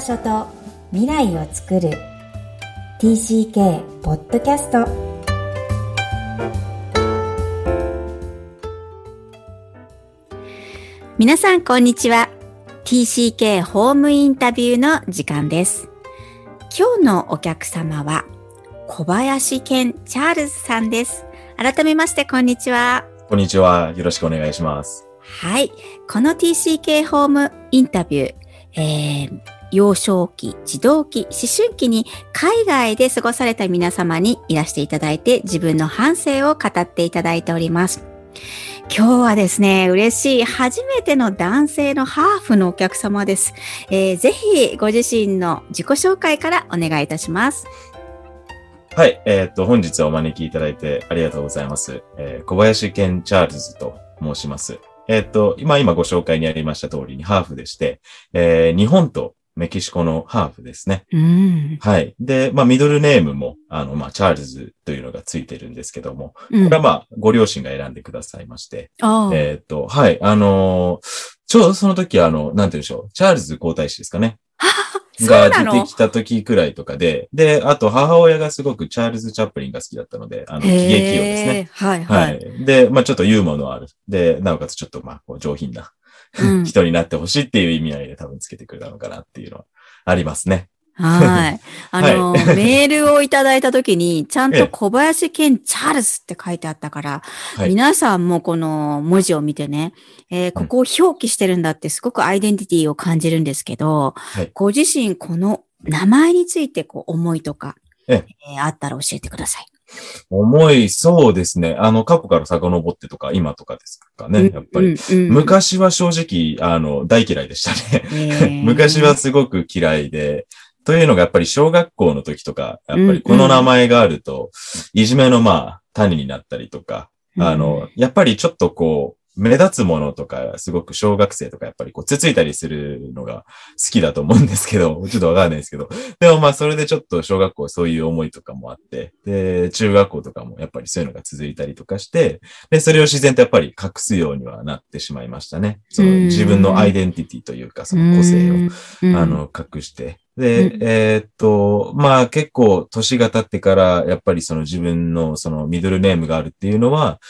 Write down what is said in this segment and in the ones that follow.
場所と未来を作る。TCK ポッドキャスト皆さんこんにちは。TCK ホームインタビューの時間です。今日のお客様は小林健チャールズさんです。改めましてこんにちは。こんにちは。よろしくお願いします。はい。この TCK ホームインタビュー、えー、幼少期、児童期、思春期に海外で過ごされた皆様にいらしていただいて自分の反省を語っていただいております。今日はですね、嬉しい初めての男性のハーフのお客様です。えー、ぜひご自身の自己紹介からお願いいたします。はい、えー、っと、本日はお招きいただいてありがとうございます。えー、小林健チャールズと申します。えっ、と、今、今ご紹介にありました通りにハーフでして、えー、日本とメキシコのハーフですね。うん、はい。で、まあ、ミドルネームも、あの、まあ、チャールズというのがついてるんですけども、これはまあ、ご両親が選んでくださいまして、えっ、と、はい、あのー、ちょうどその時、あの、なんて言うんでしょう、チャールズ皇太子ですかね。が出てきた時くらいとかで、で、あと母親がすごくチャールズ・チャップリンが好きだったので、あの、喜劇王ですね。はいはい。はい。で、まあちょっとユーモアのある。で、なおかつちょっとまあこう上品な、人になってほしいっていう意味合いで多分つけてくれたのかなっていうのはありますね。はい。あの、はい、メールをいただいたときに、ちゃんと小林健チャールズって書いてあったから、はい、皆さんもこの文字を見てね、えー、ここを表記してるんだってすごくアイデンティティを感じるんですけど、はい、ご自身この名前についてこう思いとか、えー、あったら教えてください。思い、そうですね。あの、過去から遡ってとか、今とかですかね。やっぱり。昔は正直、あの、大嫌いでしたね。昔はすごく嫌いで、というのがやっぱり小学校の時とか、やっぱりこの名前があると、いじめのまあ、種になったりとか、あの、やっぱりちょっとこう、目立つものとか、すごく小学生とかやっぱりこう、つついたりするのが好きだと思うんですけど、ちょっとわかんないですけど、でもまあそれでちょっと小学校そういう思いとかもあって、で、中学校とかもやっぱりそういうのが続いたりとかして、で、それを自然とやっぱり隠すようにはなってしまいましたね。その自分のアイデンティティというか、その個性を、あの、隠して。で、えー、っと、まあ結構年が経ってから、やっぱりその自分のそのミドルネームがあるっていうのは、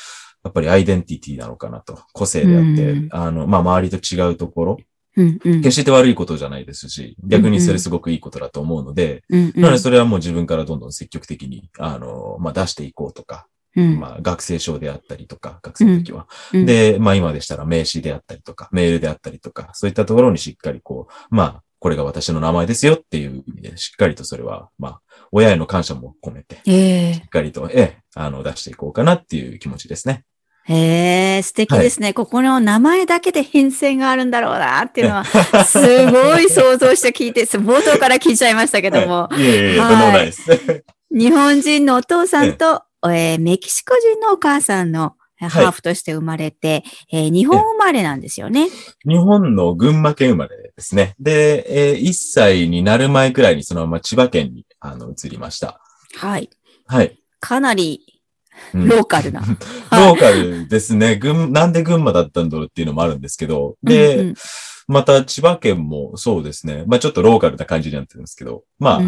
やっぱりアイデンティティなのかなと。個性であって、うん、あの、まあ、周りと違うところ。うんうん、決して悪いことじゃないですし、逆にそれすごくいいことだと思うので、うんうん、なのでそれはもう自分からどんどん積極的に、あの、まあ、出していこうとか、うん、まあ、学生証であったりとか、学生の時は。うん、で、まあ今でしたら名刺であったりとか、メールであったりとか、そういったところにしっかりこう、まあ、これが私の名前ですよっていう意味で、しっかりとそれは、まあ、親への感謝も込めて、えー、しっかりと、ええ、あの、出していこうかなっていう気持ちですね。へえ、素敵ですね、はい、ここの名前だけで変遷があるんだろうなっていうのは、すごい想像して聞いて、冒頭から聞いちゃいましたけども。はい、いえいえ、とんでもないです。日本人のお父さんと、えー、メキシコ人のお母さんのハーフとして生まれて、はい、えー、日本生まれなんですよね。日本の群馬県生まれですね。で、えー、1歳になる前くらいにそのまま千葉県にあの移りました。はい。はい。かなりローカルな。ローカルですね。群、なんで群馬だったんだろうっていうのもあるんですけど、で、うんうん、また千葉県もそうですね。まあちょっとローカルな感じになってるんですけど、まあ、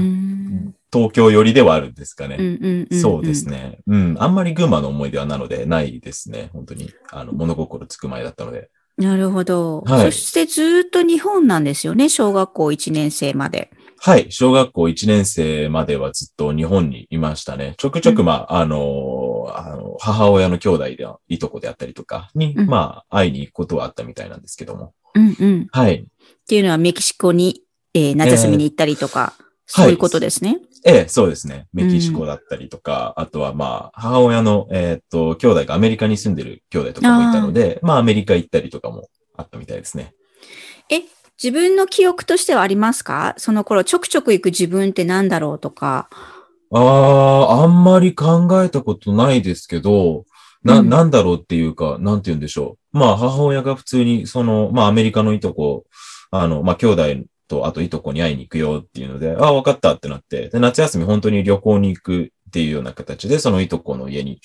東京寄りではあるんですかね、うんうんうんそうですね。うん。あんまり群馬の思い出はなのでないですね。本当に。あの、物心つく前だったので。なるほど。はい、そしてずっと日本なんですよね。小学校1年生まで。はい。小学校1年生まではずっと日本にいましたね。ちょくちょく、まあ、あのあの、母親の兄弟で、いとこであったりとかに、うん、まあ、会いに行くことはあったみたいなんですけども。うんうん。はい。っていうのはメキシコに、えー、夏休みに行ったりとか、えー、そういうことですね？ええそうですね。メキシコだったりとか、うん、あとはまあ、母親の、えー、っと、兄弟がアメリカに住んでる兄弟とかもいたので、あまあ、アメリカ行ったりとかもあったみたいですね。え、自分の記憶としてはありますか？その頃ちょくちょく行く自分って何だろうとか。ああ、あんまり考えたことないですけど、な、うん、なんだろうっていうか、なんて言うんでしょう。まあ、母親が普通に、その、まあ、アメリカのいとこ、あの、まあ、兄弟と、あといとこに会いに行くよっていうので、ああ、わかったってなって、で、夏休み本当に旅行に行くっていうような形で、そのいとこの家に、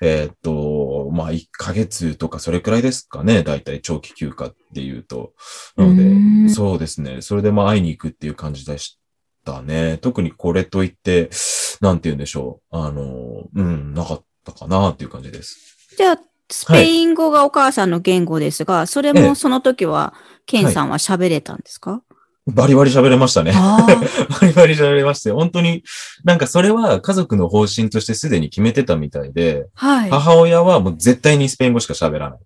えー、っと、まあ、1ヶ月とかそれくらいですかね。だいたい長期休暇っていうと。なので、そうですね。それでまあ会いに行くっていう感じでしたね。特にこれといって、なんて言うんでしょう。あの、うん、なかったかなっていう感じです。じゃあ、スペイン語がお母さんの言語ですが、はい、それもその時は、ケンさんは喋れたんですか、はいバリバリ喋れましたね。バリバリ喋れまして、本当に、なんかそれは家族の方針としてすでに決めてたみたいで、はい、母親はもう絶対にスペイン語しか喋らない。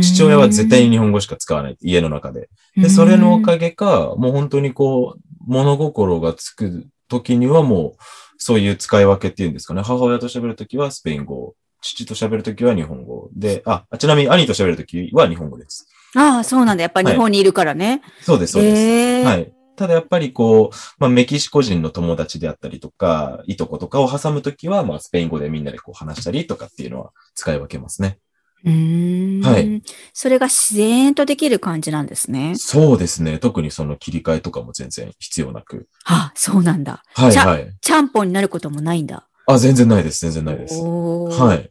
父親は絶対に日本語しか使わない。家の中で。で、それのおかげか、もう本当にこう、物心がつく時にはもう、そういう使い分けっていうんですかね。母親と喋るときはスペイン語、父と喋るときは日本語。で、あ、ちなみに兄と喋るときは日本語です。ああ、そうなんだ。やっぱり日本にいるからね。はい、そうです、そうです。えー、はい。ただやっぱりこう、まあ、メキシコ人の友達であったりとか、いとことかを挟むときは、まあ、スペイン語でみんなでこう話したりとかっていうのは使い分けますね。うん。はい。それが自然とできる感じなんですね。そうですね。特にその切り替えとかも全然必要なく。あ、そうなんだ。はい、はい。ちゃんぽんになることもないんだ。あ、全然ないです。全然ないです。はい。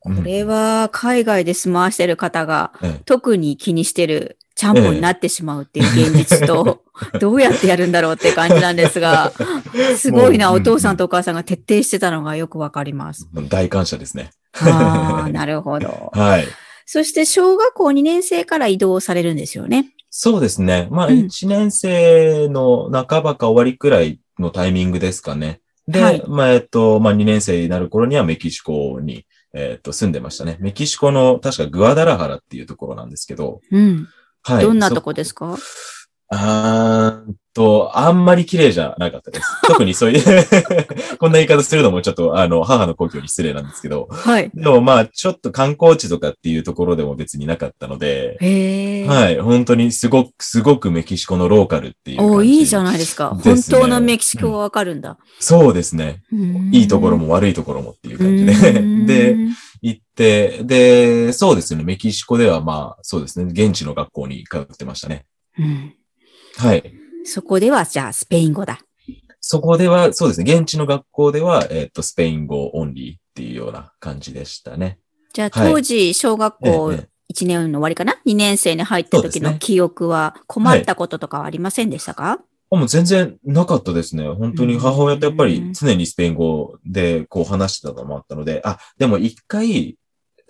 これは海外で住まわしてる方が、特に気にしてるちゃんぽんになってしまうっていう現実と、どうやってやるんだろうって感じなんですが、すごいな、お父さんとお母さんが徹底してたのがよくわかります。大感謝ですね。ああ、なるほど。はい。そして小学校2年生から移動されるんですよね。そうですね。まあ、1年生の半ばか終わりくらいのタイミングですかね。で、はい、まあ、えっと、まあ、2年生になる頃にはメキシコに、えっと、住んでましたね。メキシコの、確かグアダラハラっていうところなんですけど、うん。はい。どんなとこですか？あーと、あんまり綺麗じゃなかったです。特にそういう こんな言い方するのもちょっと、あの、母の故郷に失礼なんですけど。はい。でもまあ、ちょっと観光地とかっていうところでも別になかったので。へはい。本当にすごく、すごくメキシコのローカルっていうおいいじゃないですか。本当のメキシコがわかるんだ、うん、そうですね。いいところも悪いところもっていう感じで。で、行って、で、そうですね。メキシコではまあ、そうですね。現地の学校に通ってましたね。うん。はい。そこでは、じゃあ、スペイン語だ。そこでは、そうですね。現地の学校では、えっ、ー、と、スペイン語オンリーっていうような感じでしたね。じゃあ、当時、小学校1年の終わりかな、ええ、?2 年生に入った時の記憶は困ったこととかはありませんでしたか、はいあもう全然なかったですね。本当に母親とやっぱり常にスペイン語でこう話してたのもあったので、あ、でも一回、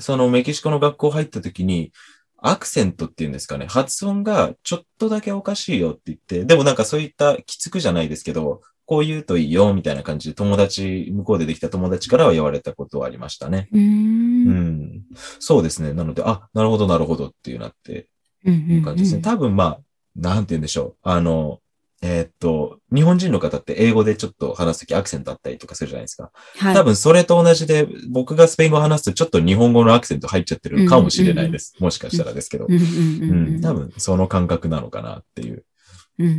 そのメキシコの学校入った時に、アクセントっていうんですかね、発音がちょっとだけおかしいよって言って、でもなんかそういったきつくじゃないですけど、こう言うといいよみたいな感じで友達、向こうでできた友達からは言われたことはありましたね。うんうん、そうですね。なので、あ、なるほど、なるほどっていうなって、いう感じですね。多分まあ、なんて言うんでしょう。あの、えー、っと、日本人の方って英語でちょっと話すときアクセントあったりとかするじゃないですか。はい。多分それと同じで、僕がスペイン語を話すとちょっと日本語のアクセント入っちゃってるかもしれないです。もしかしたらですけど。うん。多分その感覚なのかなっていう。うんうんう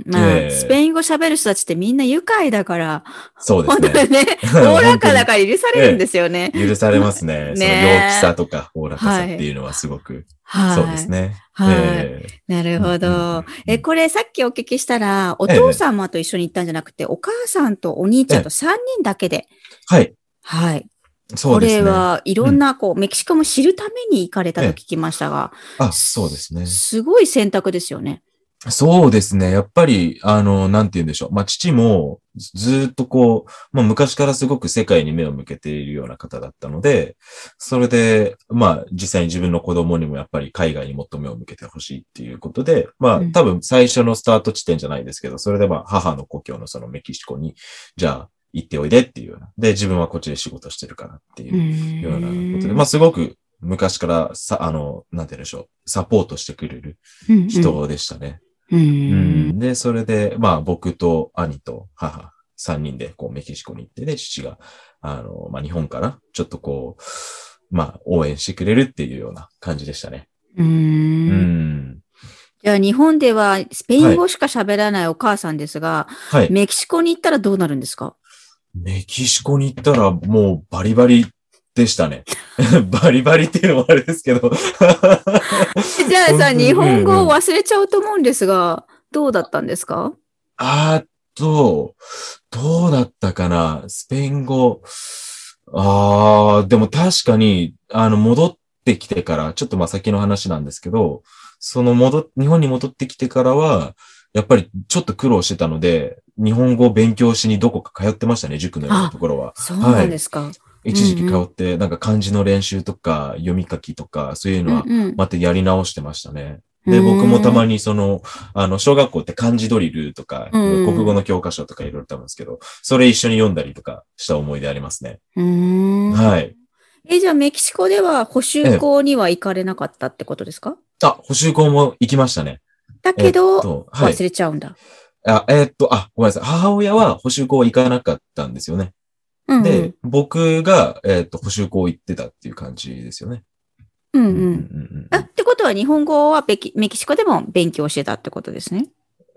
ん。まあ、えー、スペイン語喋る人たちってみんな愉快だから、そうですね。本当にね、おおらかだから許されるんですよね。えー、許されますね。ねその陽気さとか、おおらかさっていうのはすごく、はい、そうですね。はい。えー、なるほど。え、これさっきお聞きしたら、お父様と一緒に行ったんじゃなくて、お母さんとお兄ちゃんと3人だけで。はい。はい。そうですね。これはいろんな、こう、メキシコも知るために行かれたと聞きましたが。あ、そうですね。すごい選択ですよね。そうですね。やっぱり、あの、なんて言うんでしょう。まあ、父も、ずっとこう、まあ、昔からすごく世界に目を向けているような方だったので、それで、まあ、実際に自分の子供にもやっぱり海外にもっと目を向けてほしいっていうことで、まあ、多分最初のスタート地点じゃないですけど、それでまあ、母の故郷のそのメキシコに、じゃあ、行っておいでっていうような。で、自分はこっちで仕事してるからっていうようなことで、まあ、すごく昔からさ、あの、なんて言うんでしょう、サポートしてくれる人でしたね。うん、で、それで、まあ僕と兄と母、三人でこうメキシコに行ってで、父が、あの、まあ日本からちょっとこう、まあ応援してくれるっていうような感じでしたね。うん。うん。じゃあ日本ではスペイン語しか喋らないお母さんですが、はい、メキシコに行ったらどうなるんですか？メキシコに行ったらもうバリバリでしたね。バリバリっていうのもあれですけど じゃあさ、日本語を忘れちゃうと思うんですが、どうだったんですか？あと、どうだったかな？スペイン語。うああ、でも確かに、あの、戻ってきてから、ちょっとまあ先の話なんですけど、その戻っ、日本に戻ってきてからは、やっぱりちょっと苦労してたので、日本語を勉強しにどこか通ってましたね、塾のようなところは。そうなんですか。一時期通って、なんか漢字の練習とか、読み書きとか、そういうのは、うんうんまたやり直してましたね。で、僕もたまにその、あの、小学校って漢字ドリルとか、うん国語の教科書とかいろいろとあるんですけど、それ一緒に読んだりとかした思い出ありますね。はい。え、じゃあメキシコでは補修校には行かれなかったってことですか？あ、補修校も行きましたね。だけど、と、はい忘。れちゃうんだ。あ、えーっと、あ、ごめんなさい。母親は補修校は行かなかったんですよね。うんうん。で、僕が、えーっと、補修校行ってたっていう感じですよね。うんう。うんんあ、ってことは日本語はメキシコでも勉強してたってことですね？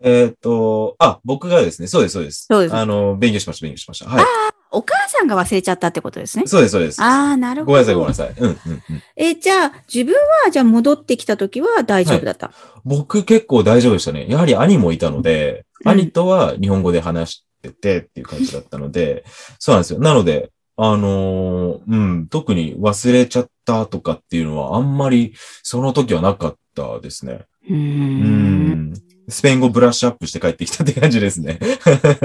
えーっと、あ、僕がですね、そうです、そうです。そうですあの、勉強しました、勉強しました。はい。お母さんが忘れちゃったってことですね？そうです、そうです。ああ、なるほど。ごめんなさい、ごめんなさい。うん、うん、うん。え、じゃあ、自分は、じゃあ戻ってきた時は大丈夫だった？僕結構大丈夫でしたね。やはり兄もいたので、うん兄とは日本語で話しててっていう感じだったので、そうなんですよ。なので、あのーうん、特に忘れちゃったとかっていうのはあんまりその時はなかったですね。うんん。スペイン語ブラッシュアップして帰ってきたって感じですね。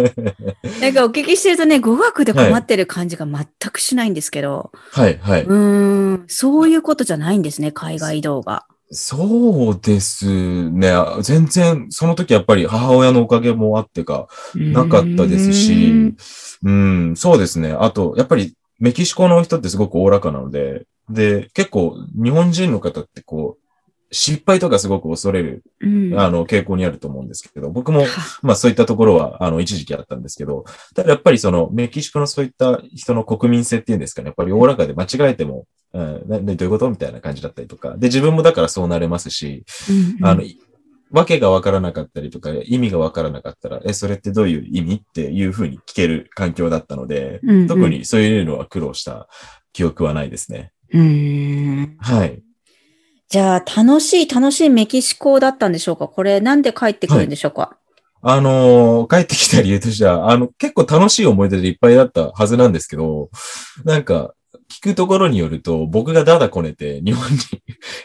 なんかお聞きしてるとね、語学で困ってる感じが全くしないんですけど、はい、はい。うーん、そういうことじゃないんですね、海外移動が。そうですね。全然、その時やっぱり母親のおかげもあってか、なかったですし、うん、そうですね。あと、やっぱりメキシコの人ってすごくおおらかなので、で、結構日本人の方ってこう、失敗とかすごく恐れる、うん、あの、傾向にあると思うんですけど、僕も、は。まあそういったところは、あの、一時期あったんですけど、ただやっぱりその、メキシコのそういった人の国民性っていうんですかね、やっぱりおおらかで間違えても、うん、どういうことみたいな感じだったりとか、で、自分もだからそうなれますし、うんあの、いわけがわからなかったりとか、意味がわからなかったら、え、それってどういう意味っていうふうに聞ける環境だったので、うんうん。特にそういうのは苦労した記憶はないですね。うーん。はい。じゃあ、楽しい、楽しいメキシコだったんでしょうか？これ、なんで帰ってくるんでしょうか、あのー帰ってきた理由としては、あの、結構楽しい思い出でいっぱいだったはずなんですけど、なんか、聞くところによると、僕がダダこねて、日本に、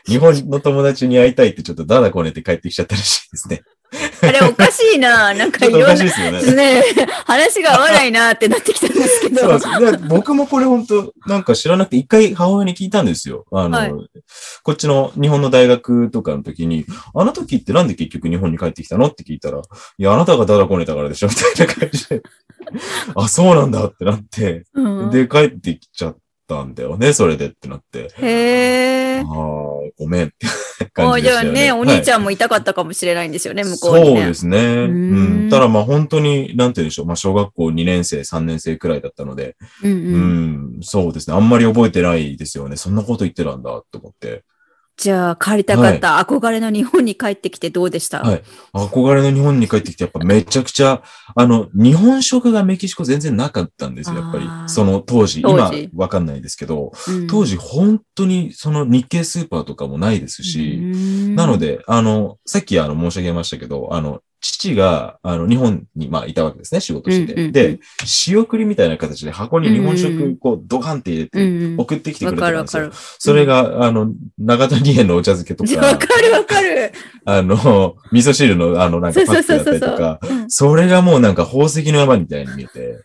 日本の友達に会いたいってちょっとダダこねて帰ってきちゃったらしいですね。あれ、おかしいな。なんかいろんなかしいですよね。ね、話が合わないなってなってきたんですけど。僕もこれ本当なんか知らなくて、一回母親に聞いたんですよ。あの、はいこっちの日本の大学とかの時に、あの時ってなんで結局日本に帰ってきたの？って聞いたら、いや、あなたがダダこねたからでしょみたいな感じで。あ、そうなんだってなって、うんで、帰ってきちゃったんだよね、それでってなって。へえ。ああ、ごめんって感じでしたよね。じゃあね、お兄ちゃんも痛かったかもしれないんですよね、向こうに、ね。そうですね。うんんただまあ本当に、なんて言うんでしょう。まあ小学校2年生、3年生くらいだったので、うんううん。ん、そうですね。あんまり覚えてないですよね。そんなこと言ってたんだと思って。じゃあ、帰りたかった、憧れの日本に帰ってきてどうでした、はい。憧れの日本に帰ってきて、やっぱめちゃくちゃ、あの、日本食がメキシコ全然なかったんですよ、やっぱり。その当時、当今時わかんないですけど、うん。当時本当にその日系スーパーとかもないですし、ななの、で、あの、さっきあの申し上げましたけど、あの、父が、あの、日本に、まあ、いたわけですね、仕事してで、仕送りみたいな形で箱に日本食、こう、ドカンって入れうんて、うん、送ってきてくわれてたんですよかるわかる。。それが、あの、長谷園のお茶漬けとわか、かるわかる。あの、味噌汁の、あの、なんかパックだったりとか、それがもうなんか宝石の山みたいに見えて、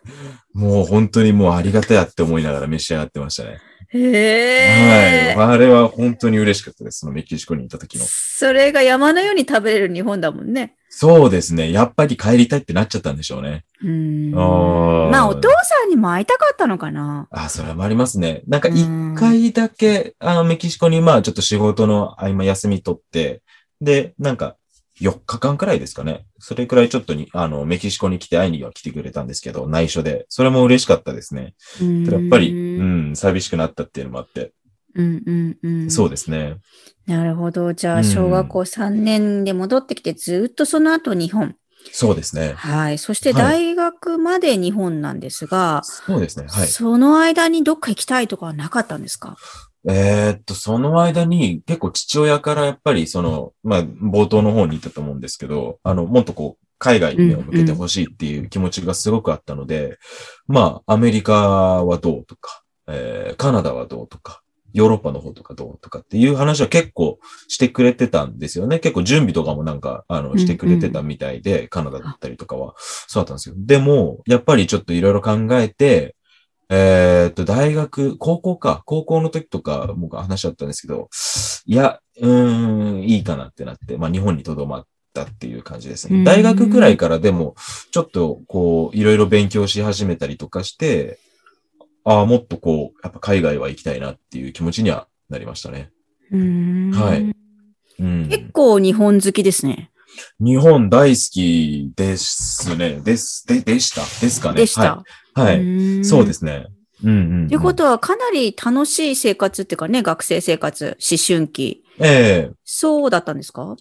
もう本当にもうありがたやって思いながら召し上がってましたね。へえ。はい。あれは本当に嬉しかったです。そのメキシコにいた時の。それが山のように食べれる日本だもんね。そうですね。やっぱり帰りたいってなっちゃったんでしょうね。うん。まあ、お父さんにも会いたかったのかな。あ、それもありますね。なんか一うん回だけ、あの、メキシコにまあちょっと仕事の合間休み取って、で、なんか4日間くらいですかね。それくらいちょっとに、あの、メキシコに来て会いには来てくれたんですけど、内緒で。それも嬉しかったですね。やっぱり、うん、寂しくなったっていうのもあって。うんうんうん。そうですね。なるほど。じゃあ、うん小学校3年で戻ってきて、ずっとその後日本。そうですね。はい。そしてはい大学まで日本なんですが、そうですね。はい。その間にどっか行きたいとかはなかったんですか？えーっと、その間に結構父親からやっぱりその、まあ、冒頭の方に言ったと思うんですけど、あの、もっとこう、海外に目を向けてほしいっていう気持ちがすごくあったので、まあ、アメリカはどうとか、えー、カナダはどうとか、ヨーロッパの方とかどうとかっていう話は結構してくれてたんですよね。結構準備とかもなんか、あの、してくれてたみたいで、うんうん、カナダだったりとかは、そうだったんですよ。でも、やっぱりちょっといろいろ考えて、えー、っと、大学、高校か、高校の時とか、僕話し合ったんですけど、いや、うーん、いいかなってなって、まあ日本に留まったっていう感じですね。大学くらいからでも、ちょっとこう、いろいろ勉強し始めたりとかして、ああ、もっとこう、やっぱ海外は行きたいなっていう気持ちにはなりましたね。はい。うん、結構日本好きですね。日本大好きですね。です、で、でした。ですかね。でした。はい。はい、そうですね。うんうん、うん。ということは、かなり楽しい生活っていうかね、学生生活、思春期。ええー、そうだったんですか？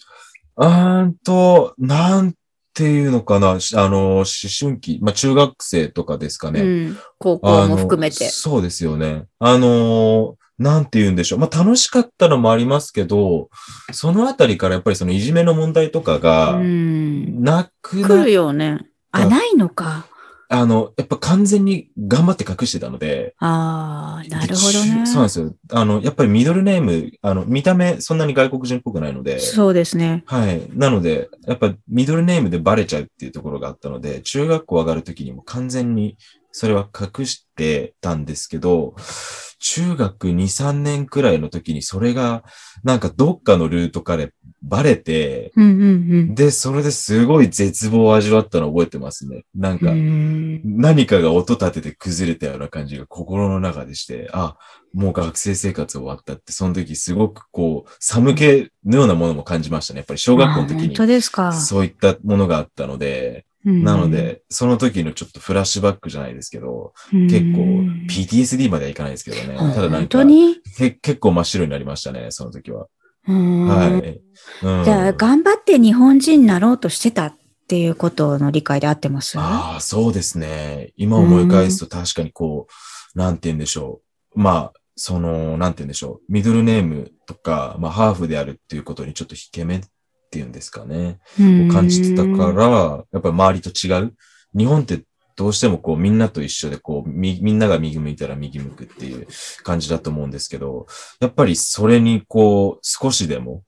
うんと、なんていうのかな、あの、思春期、まあ中学生とかですかね。うん、高校も含めて。そうですよね。あの、なんて言うんでしょう。まあ楽しかったのもありますけど、そのあたりからやっぱりそのいじめの問題とかが、なくな来るよね。あ、ないのか。あの、やっぱ完全に頑張って隠してたので。ああ、なるほどね。そうなんですよ。あの、やっぱりミドルネーム、あの、見た目そんなに外国人っぽくないので。そうですね。はい。なので、やっぱミドルネームでバレちゃうっていうところがあったので、中学校上がるときにも完全にそれは隠してたんですけど、中学2、3年くらいの時にそれが、なんかどっかのルートからバレて、うんうんうん、で、それですごい絶望を味わったのを覚えてますね。なんか、何かが音立てて崩れたような感じが心の中でして、あ、もう学生生活終わったって、その時すごくこう、寒気のようなものも感じましたね。やっぱり小学校の時に。本当ですか。そういったものがあったので、なので、その時のちょっとフラッシュバックじゃないですけど、結構 PTSD まではいかないですけどね。ただなんか、結構真っ白になりましたね、その時は。はい。じゃあ、頑張って日本人になろうとしてたっていうことの理解で合ってます？ああ、そうですね。今思い返すと確かにこう、なんて言うんでしょう。まあ、その、なんて言うんでしょう。ミドルネームとか、まあ、ハーフであるっていうことにちょっと引け目っていうんですかね。を感じてたから、やっぱり周りと違う。日本ってどうしてもこうみんなと一緒でこうみ、みんなが右向いたら右向くっていう感じだと思うんですけど、やっぱりそれにこう少しでも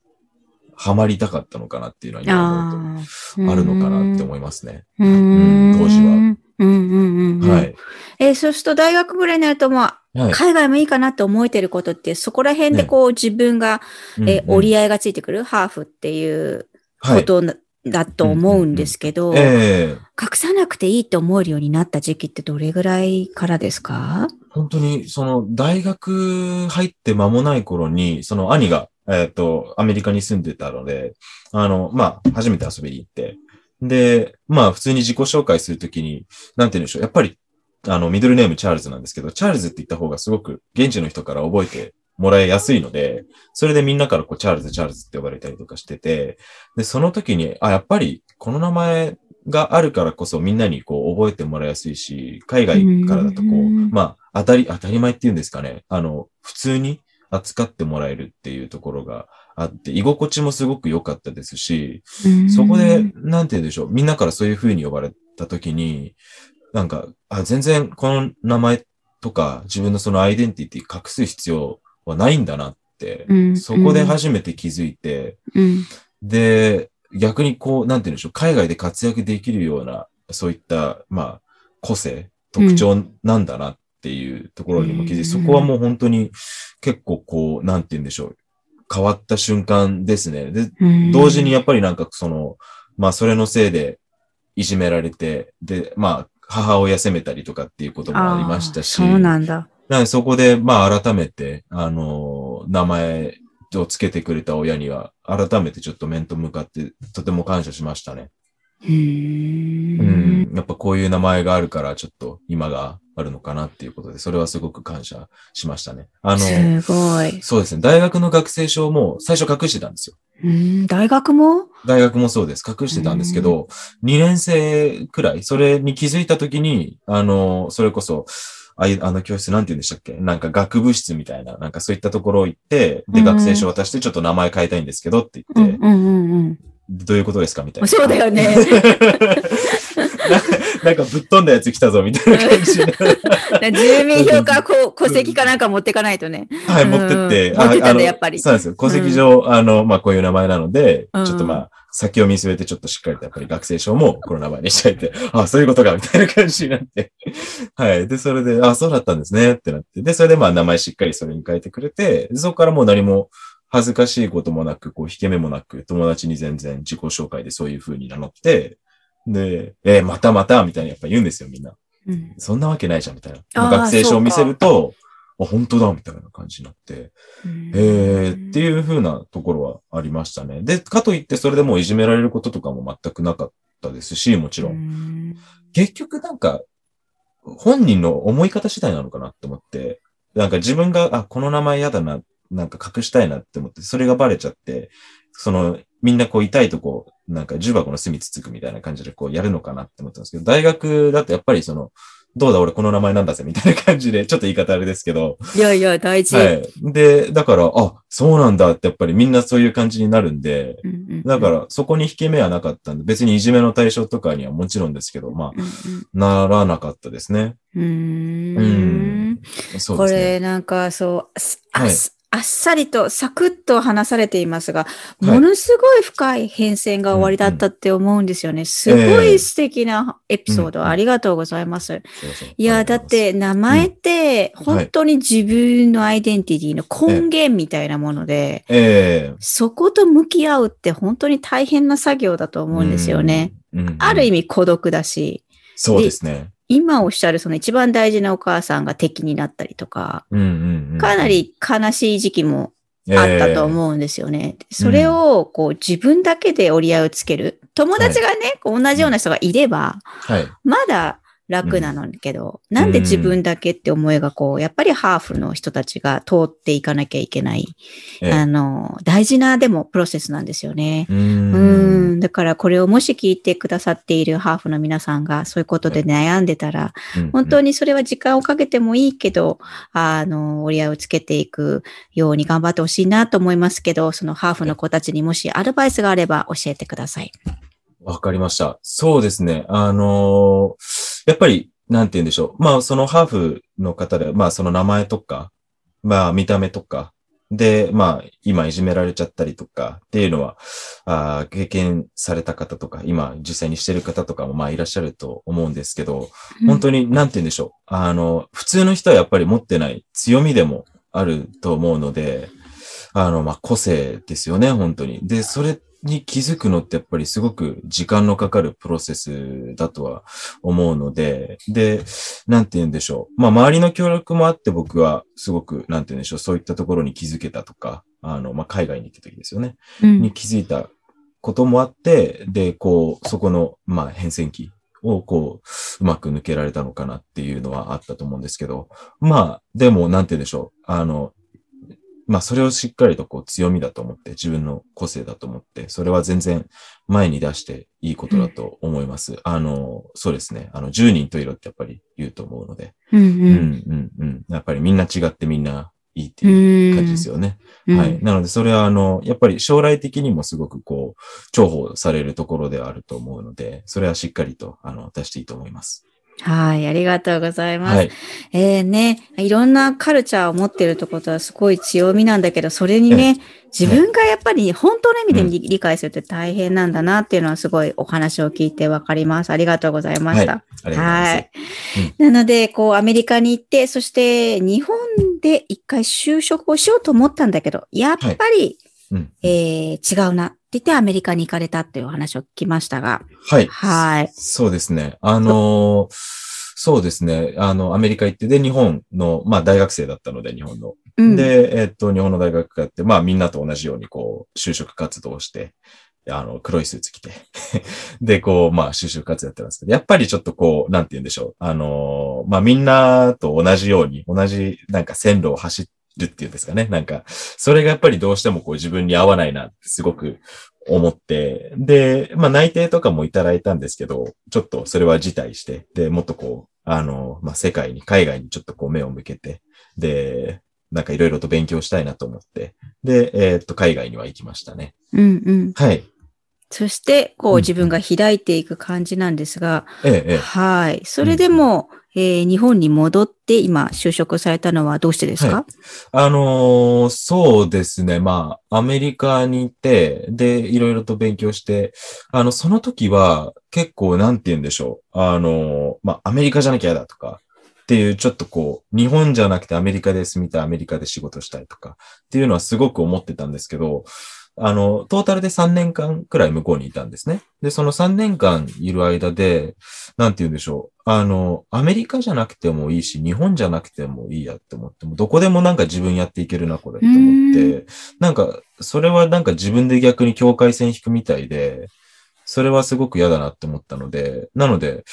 ハマりたかったのかなっていうのは今思うとあるのかなって思いますね。うん、当時は。うんうんうん、はい。えー、そうすると大学ぐらいになると、まあ、はい、海外もいいかなって思えてることって、そこら辺でこう、ね、自分が、えー、折り合いがついてくる、ハーフっていうことだと思うんですけど、隠さなくていいと思えるようになった時期ってどれぐらいからですか？本当に、その、大学入って間もない頃に、その兄が、えっ、ー、と、アメリカに住んでたので、あの、まあ、初めて遊びに行って、で、まあ普通に自己紹介するときに、なんて言うんでしょう。やっぱり、あの、ミドルネームチャールズなんですけど、チャールズって言った方がすごく現地の人から覚えてもらいやすいので、それでみんなからこう、チャールズ、チャールズって呼ばれたりとかしてて、で、その時に、あ、やっぱりこの名前があるからこそみんなにこう、覚えてもらいやすいし、海外からだとこう、まあ、当たり、当たり前っていうんですかね。あの、普通に扱ってもらえるっていうところがあって、居心地もすごく良かったですし、そこで、なんて言うんでしょう、みんなからそういう風に呼ばれた時に、なんか、あ、全然この名前とか自分のそのアイデンティティ隠す必要はないんだなって、そこで初めて気づいて、で、逆にこう、なんて言うんでしょう、海外で活躍できるような、そういった、まあ、個性、特徴なんだなっていうところにも気づいて、そこはもう本当に結構こう、なんて言うんでしょう、変わった瞬間ですね。で、同時にやっぱりなんかその、まあそれのせいでいじめられて、で、まあ母親責めたりとかっていうこともありましたし。そうなんだ。なそこで、まあ改めて、あの、名前をつけてくれた親には、改めてちょっと面と向かって、とても感謝しましたね。うん。やっぱこういう名前があるから、ちょっと今があるのかなっていうことで、それはすごく感謝しましたね。あの、すごい。そうですね。大学の学生証も最初隠してたんですよ。うん、大学も？大学もそうです。隠してたんですけど、2年生くらい、それに気づいたときに、あの、それこそ、ああの教室なんて言うんでしたっけ？なんか学部室みたいな、なんかそういったところ行って、で、学生証渡してちょっと名前変えたいんですけどって言って、うんうんうん、どういうことですか？みたいな。そうだよね。なんかぶっ飛んだやつ来たぞ、みたいな感じで。住民票かこ戸籍かなんか持ってかないとね。はい、持ってって。持ってたんで、やっぱり。そうなんですよ。戸籍上、うん、あの、まあ、こういう名前なので、ちょっとまあ、先を見据えてちょっとしっかりとやっぱり学生証もこの名前にしたいって、あそういうことか、みたいな感じになって。はい。で、それで、あそうだったんですね、ってなって。で、それでまあ名前しっかりそれに変えてくれて、そこからもう何も恥ずかしいこともなく、こう、引け目もなく、友達に全然自己紹介でそういう風に名乗って、で、えー、またまたみたいにやっぱ言うんですよ、みんな。うん、そんなわけないじゃん、みたいな。学生証を見せると、あ、本当だ、みたいな感じになって、えー、っていう風なところはありましたね。で、かといってそれでもういじめられることとかも全くなかったですし、もちろん。結局なんか、本人の思い方次第なのかなって思って、なんか自分が、あ、この名前嫌だな、なんか隠したいなって思って、それがバレちゃって、その、みんなこう痛いとこう、なんか重箱の隅つつくみたいな感じでこうやるのかなって思ったんですけど、大学だとやっぱりその、どうだ俺この名前なんだぜみたいな感じで、ちょっと言い方あれですけど。いやいや、大事。はい。で、だから、あ、そうなんだってやっぱりみんなそういう感じになるんで、うんうんうん、だからそこに引け目はなかったんで、別にいじめの対象とかにはもちろんですけど、まあ、うんうん、ならなかったですね。うん。うん。そうですね。これなんかそう、はい、あっさりとサクッと話されていますが、ものすごい深い変遷が終わりだったって思うんですよね。すごい素敵なエピソード、ありがとうございます。いや、だって名前って本当に自分のアイデンティティの根源みたいなもので、そこと向き合うって本当に大変な作業だと思うんですよね。ある意味孤独だし。そうですね。今おっしゃるその一番大事なお母さんが敵になったりとか、かなり悲しい時期もあったと思うんですよね。えー、それをこう自分だけで折り合いをつける。友達がね、はい、同じような人がいれば、はい、まだ楽なのけど、うん、なんで自分だけって思いがこう、やっぱりハーフの人たちが通っていかなきゃいけない、えあの、大事なでもプロセスなんですよね。うん。だからこれをもし聞いてくださっているハーフの皆さんがそういうことで悩んでたら、本当にそれは時間をかけてもいいけど、あの、折り合いをつけていくように頑張ってほしいなと思いますけど、そのハーフの子たちにもしアドバイスがあれば教えてください。わかりました。そうですね。あのー、やっぱり、なんて言うんでしょう。まあ、そのハーフの方で、まあ、その名前とか、まあ、見た目とか、で、まあ、今いじめられちゃったりとかっていうのは、あ経験された方とか、今実際にしてる方とかもまあいらっしゃると思うんですけど、本当に、なんて言うんでしょう。あの、普通の人はやっぱり持ってない強みでもあると思うので、あの、まあ、個性ですよね、本当に。で、それに気づくのってやっぱりすごく時間のかかるプロセスだとは思うので、で、なんて言うんでしょう。まあ、周りの協力もあって僕はすごく、なんて言うんでしょう。そういったところに気づけたとか、あの、まあ、海外に行った時ですよね。うん、に気づいたこともあって、で、こう、そこの、まあ、変遷期をこう、うまく抜けられたのかなっていうのはあったと思うんですけど、まあ、でも、なんて言うんでしょう。あの、まあそれをしっかりとこう強みだと思って、自分の個性だと思って、それは全然前に出していいことだと思います。うん、あの、そうですね。あの、10人と色ってやっぱり言うと思うので。うんうん。うんうんうん。やっぱりみんな違ってみんないいっていう感じですよね。はい。なので、それは、あの、やっぱり将来的にもすごくこう、重宝されるところではあると思うので、それはしっかりと、あの、出していいと思います。はい、ありがとうございます。はい、えー、ね、いろんなカルチャーを持ってるってことはすごい強みなんだけど、それにね、自分がやっぱり本当の意味で理解するって大変なんだなっていうのはすごいお話を聞いてわかります。ありがとうございました。はい。はい、なので、こうアメリカに行って、そして日本で一回就職をしようと思ったんだけど、やっぱり、はい、えー、違うなってアメリカに行かれたっていうお話を聞きましたが。はい。はい。そうですね。あのー、そうですね。あの、アメリカ行って、で、日本の、まあ、大学生だったので、日本の。うん、で、えっと、日本の大学があって、まあ、みんなと同じように、こう、就職活動して、あの、黒いスーツ着て で、こう、まあ、就職活動やってますけど、やっぱりちょっとこう、なんて言うんでしょう。あのまあ、みんなと同じように、同じ、なんか線路を走るっていうんですかね。なんか、それがやっぱりどうしてもこう自分に合わないなってすごく思って、で、まあ内定とかもいただいたんですけど、ちょっとそれは辞退して、で、もっとこう、あの、まあ世界に、海外にちょっとこう目を向けて、で、なんかいろいろと勉強したいなと思って、で、えー、っと、海外には行きましたね。うんうん。はい。そして、こう、自分が開いていく感じなんですが、ええ、はい。それでも、うん、えー、日本に戻って今、就職されたのはどうしてですか、はい、あのー、そうですね。まあ、アメリカに行って、で、いろいろと勉強して、あの、その時は、結構、なんて言うんでしょう。あのー、まあ、アメリカじゃなきゃ嫌だとか、っていう、ちょっとこう、日本じゃなくてアメリカで住みたい、アメリカで仕事したいとか、っていうのはすごく思ってたんですけど、あの、トータルで3年間くらい向こうにいたんですね。で、その3年間いる間で、なんて言うんでしょう。あの、アメリカじゃなくてもいいし、日本じゃなくてもいいやって思っても、どこでもなんか自分やっていけるな、これって思って、なんか、それはなんか自分で逆に境界線引くみたいで、それはすごく嫌だなって思ったので、なので、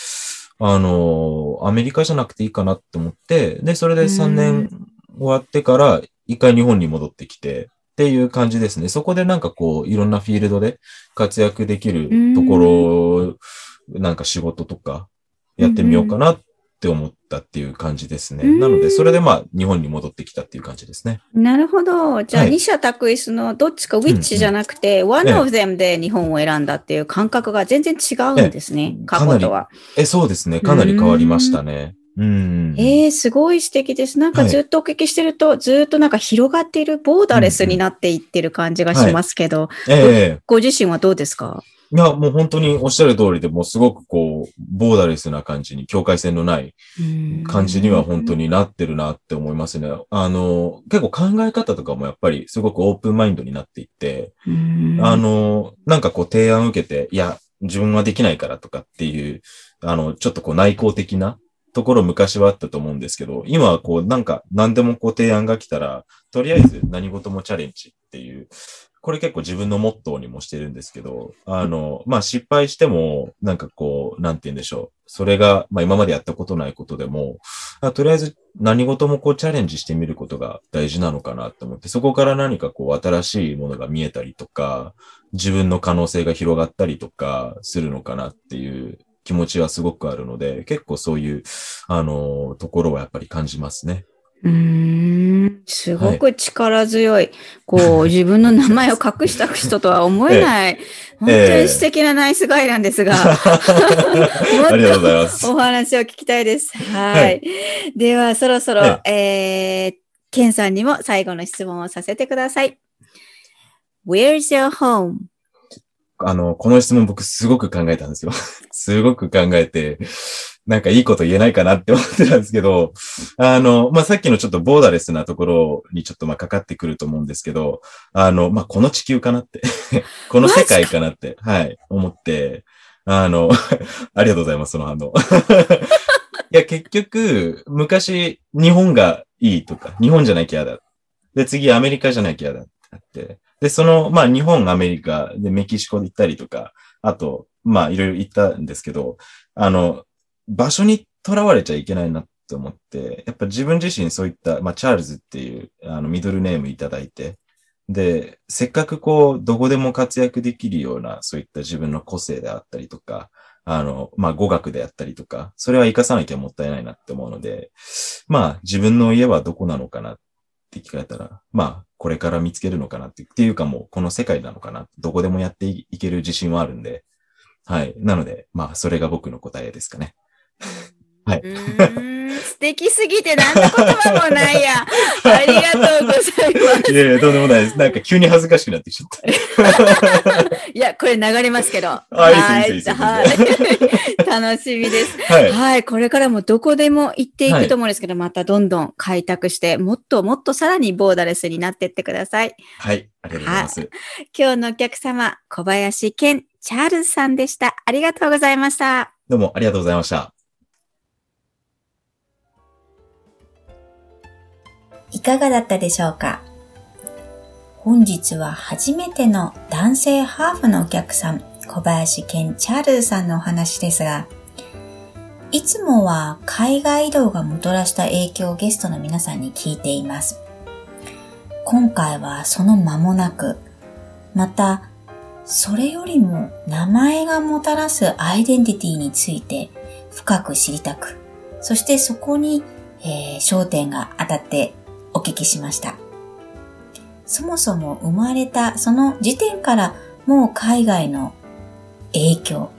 あの、アメリカじゃなくていいかなって思って、で、それで3年終わってから、一回日本に戻ってきて、っていう感じですね。そこでなんかこう、いろんなフィールドで活躍できるところ、なんか仕事とかやってみようかなって思ったっていう感じですね。なので、それでまあ、日本に戻ってきたっていう感じですね。なるほど。じゃあ、二者択一のどっちか、ウィッチじゃなくて、one of them で日本を選んだっていう感覚が全然違うんですね。過去とは。え、そうですね。かなり変わりましたね。うん、ええー、すごい素敵です。なんかずっとお聞きしてると、はい、ずっとなんか広がっているボーダレスになっていってる感じがしますけど、うんはい。えー、ご自身はどうですか？いや、もう本当におっしゃる通りで、もうすごくこう、ボーダレスな感じに、境界線のない感じには本当になってるなって思いますね。あの、結構考え方とかもやっぱりすごくオープンマインドになっていって、あの、なんかこう提案を受けて、いや、自分はできないからとかっていう、あの、ちょっとこう内向的なところ昔はあったと思うんですけど、今はこうなんか何でもこう提案が来たら、とりあえず何事もチャレンジっていう、これ結構自分のモットーにもしてるんですけど、あの、まあ、失敗しても、なんかこう、なんて言うんでしょう。それが、まあ、今までやったことないことでも、あとりあえず何事もこうチャレンジしてみることが大事なのかなって思って、そこから何かこう新しいものが見えたりとか、自分の可能性が広がったりとかするのかなっていう気持ちはすごくあるので、結構そういう、あの、ところはやっぱり感じますね。うん、すごく力強い。はい、こう、自分の名前を隠した人とは思えない、ええ、本当に素敵なナイスガイなんですが、ありがとうございます。お話を聞きたいです。はい。はい、では、そろそろ、はい、えー、ケンさんにも最後の質問をさせてください。Where's your home? あの、この質問僕すごく考えたんですよ。すごく考えて、なんかいいこと言えないかなって思ってたんですけど、あの、まあ、さっきのちょっとボーダレスなところにちょっとま、かかってくると思うんですけど、あの、まあ、この地球かなって この世界かなって、はい、思って、あの、ありがとうございます、その反応。いや、結局、昔、日本がいいとか、日本じゃなきゃ嫌だ。で、次、アメリカじゃなきゃ嫌だって。で、その、まあ、日本、アメリカ、で、メキシコ行ったりとか、あと、まあ、いろいろ行ったんですけど、あの、場所に囚われちゃいけないなって思って、やっぱ自分自身そういった、まあ、チャールズっていう、あの、ミドルネームいただいて、で、せっかくこう、どこでも活躍できるような、そういった自分の個性であったりとか、あの、まあ、語学であったりとか、それは活かさなきゃもったいないなって思うので、まあ、自分の家はどこなのかなって聞かれたら、まあ、これから見つけるのかなって、っていうかもうこの世界なのかな。どこでもやっていける自信はあるんで。はい。なので、まあ、それが僕の答えですかね。はい。素敵すぎて何の言葉もないや。ありがとうございます。いやいや、とんでもないです。なんか急に恥ずかしくなってきちゃった。いや、これ流れますけど。はい、はい、楽しみです、はい。はい。これからもどこでも行っていくと思うんですけど、はい、またどんどん開拓して、もっともっとさらにボーダレスになっていってください。はい。ありがとうございます。今日のお客様、小林健チャールズさんでした。ありがとうございました。どうもありがとうございました。いかがだったでしょうか？本日は初めての男性ハーフのお客さん、小林健チャールさんのお話ですが、いつもは海外移動がもたらした影響をゲストの皆さんに聞いています。今回はその間もなく、また、それよりも名前がもたらすアイデンティティについて深く知りたく、そしてそこに、えー、焦点が当たってお聞きしました。そもそも生まれたその時点からもう海外の影響。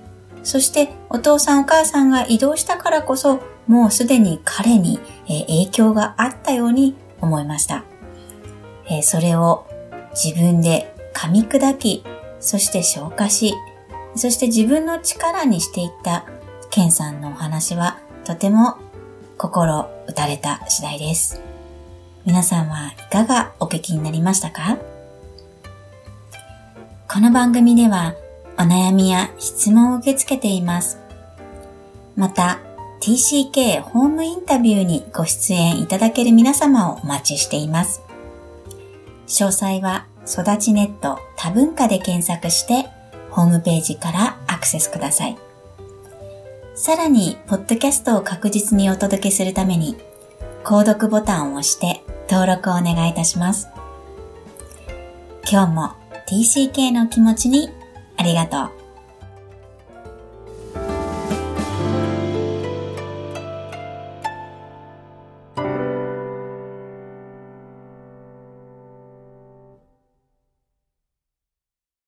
そしてお父さんお母さんが移動したからこそ、もうすでに彼に影響があったように思いました。それを自分で噛み砕き、そして消化し、そして自分の力にしていったケンさんのお話はとても心打たれた次第です。皆さんはいかがお聞きになりましたか？この番組ではお悩みや質問を受け付けています。また、TCK ホームインタビューにご出演いただける皆様をお待ちしています。詳細は育ちネット多文化で検索してホームページからアクセスください。さらに、ポッドキャストを確実にお届けするために、購読ボタンを押して登録をお願いいたします。今日も TCK の気持ちにありがとう。